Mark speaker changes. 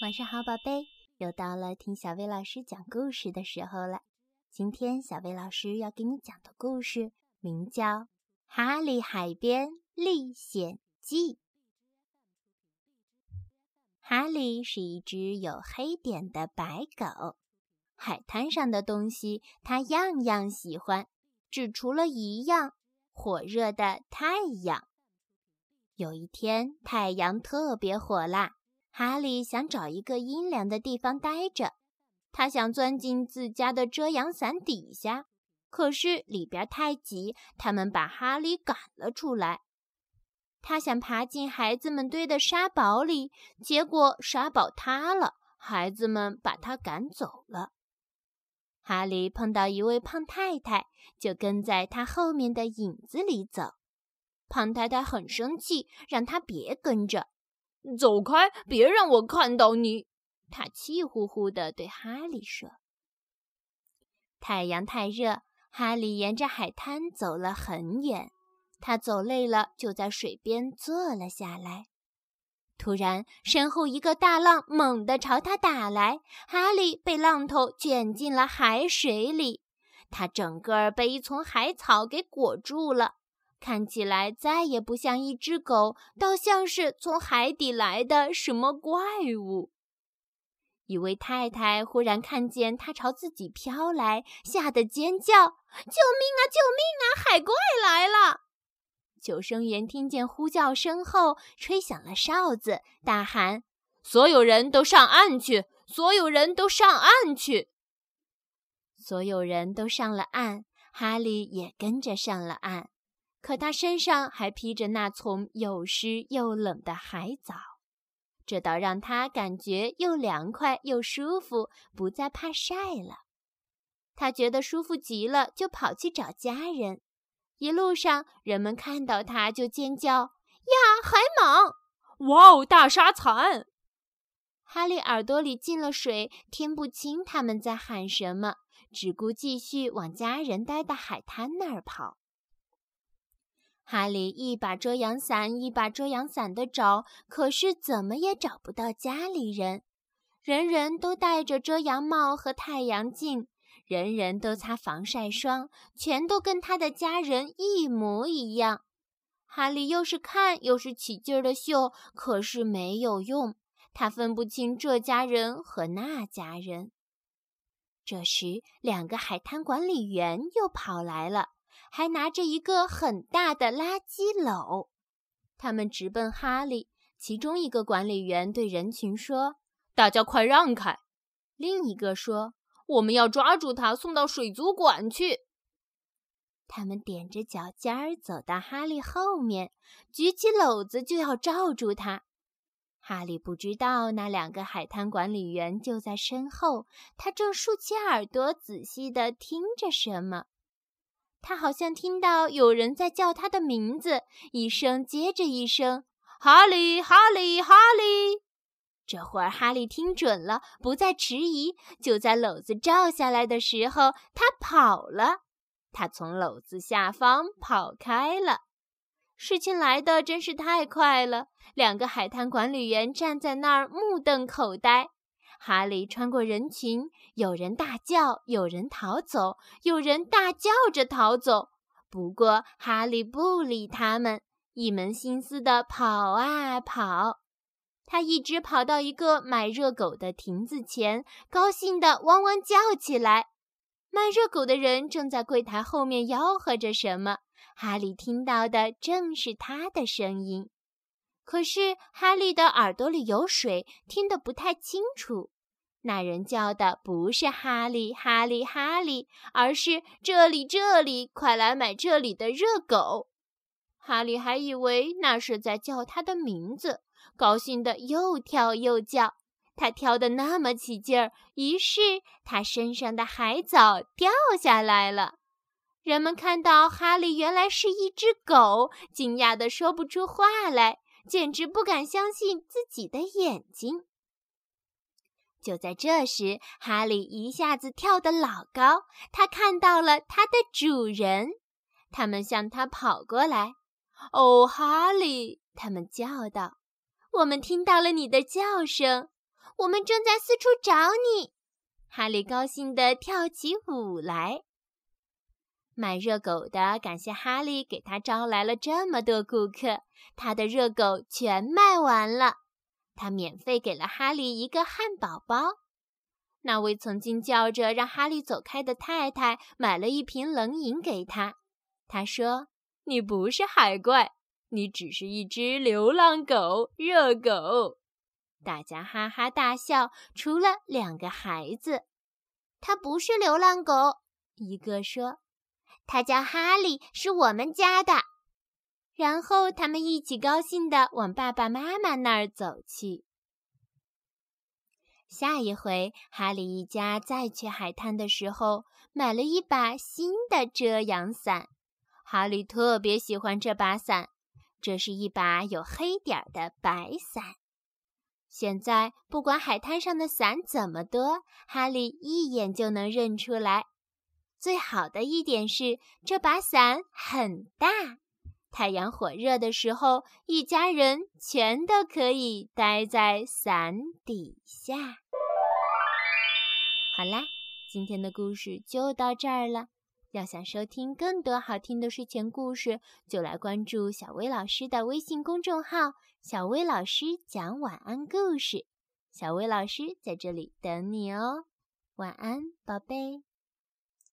Speaker 1: 晚上好，宝贝，又到了听小薇老师讲故事的时候了。今天小薇老师要给你讲的故事名叫《哈利海边历险记》。哈利是一只有黑点的白狗，海滩上的东西它样样喜欢，只除了一样——火热的太阳。有一天，太阳特别火辣。哈利想找一个阴凉的地方待着，他想钻进自家的遮阳伞底下，可是里边太挤，他们把哈利赶了出来。他想爬进孩子们堆的沙堡里，结果沙堡塌了，孩子们把他赶走了。哈利碰到一位胖太太，就跟在他后面的影子里走。胖太太很生气，让他别跟着。
Speaker 2: 走开！别让我看到你！
Speaker 1: 他气呼呼地对哈利说。太阳太热，哈利沿着海滩走了很远。他走累了，就在水边坐了下来。突然，身后一个大浪猛地朝他打来，哈利被浪头卷进了海水里，他整个被一丛海草给裹住了。看起来再也不像一只狗，倒像是从海底来的什么怪物。一位太太忽然看见他朝自己飘来，吓得尖叫：“救命啊！救命啊！海怪来了！”救生员听见呼叫声后，吹响了哨子，大喊：“
Speaker 2: 所有人都上岸去！所有人都上岸去！”
Speaker 1: 所有人都上了岸，哈利也跟着上了岸。可他身上还披着那丛又湿又冷的海藻，这倒让他感觉又凉快又舒服，不再怕晒了。他觉得舒服极了，就跑去找家人。一路上，人们看到他就尖叫：“呀，海蟒！
Speaker 2: 哇哦，大沙蚕！”
Speaker 1: 哈利耳朵里进了水，听不清他们在喊什么，只顾继续往家人待的海滩那儿跑。哈利一把遮阳伞一把遮阳伞的找，可是怎么也找不到家里人。人人都戴着遮阳帽和太阳镜，人人都擦防晒霜，全都跟他的家人一模一样。哈利又是看又是起劲儿的嗅，可是没有用，他分不清这家人和那家人。这时，两个海滩管理员又跑来了。还拿着一个很大的垃圾篓，他们直奔哈利。其中一个管理员对人群说：“
Speaker 2: 大家快让开！”
Speaker 1: 另一个说：“
Speaker 2: 我们要抓住他，送到水族馆去。”
Speaker 1: 他们踮着脚尖儿走到哈利后面，举起篓子就要罩住他。哈利不知道那两个海滩管理员就在身后，他正竖起耳朵仔细地听着什么。他好像听到有人在叫他的名字，一声接着一声：“
Speaker 2: 哈利，哈利，哈利！”
Speaker 1: 这会儿哈利听准了，不再迟疑。就在篓子照下来的时候，他跑了。他从篓子下方跑开了。事情来的真是太快了，两个海滩管理员站在那儿目瞪口呆。哈利穿过人群，有人大叫，有人逃走，有人大叫着逃走。不过哈利不理他们，一门心思地跑啊跑。他一直跑到一个卖热狗的亭子前，高兴地汪汪叫起来。卖热狗的人正在柜台后面吆喝着什么，哈利听到的正是他的声音。可是哈利的耳朵里有水，听得不太清楚。那人叫的不是哈利，哈利，哈利，而是这里，这里，快来买这里的热狗。哈利还以为那是在叫他的名字，高兴的又跳又叫。他跳得那么起劲儿，于是他身上的海藻掉下来了。人们看到哈利原来是一只狗，惊讶的说不出话来，简直不敢相信自己的眼睛。就在这时，哈利一下子跳得老高，他看到了他的主人，他们向他跑过来。“哦，哈利！”他们叫道，“我们听到了你的叫声，我们正在四处找你。”哈利高兴地跳起舞来。卖热狗的感谢哈利给他招来了这么多顾客，他的热狗全卖完了。他免费给了哈利一个汉堡包。那位曾经叫着让哈利走开的太太买了一瓶冷饮给他。他说：“你不是海怪，你只是一只流浪狗，热狗。”大家哈哈大笑，除了两个孩子。他不是流浪狗，一个说：“他叫哈利，是我们家的。”然后他们一起高兴地往爸爸妈妈那儿走去。下一回，哈利一家再去海滩的时候，买了一把新的遮阳伞。哈利特别喜欢这把伞，这是一把有黑点儿的白伞。现在，不管海滩上的伞怎么多，哈利一眼就能认出来。最好的一点是，这把伞很大。太阳火热的时候，一家人全都可以待在伞底下。好啦，今天的故事就到这儿了。要想收听更多好听的睡前故事，就来关注小薇老师的微信公众号“小薇老师讲晚安故事”。小薇老师在这里等你哦，晚安，宝贝。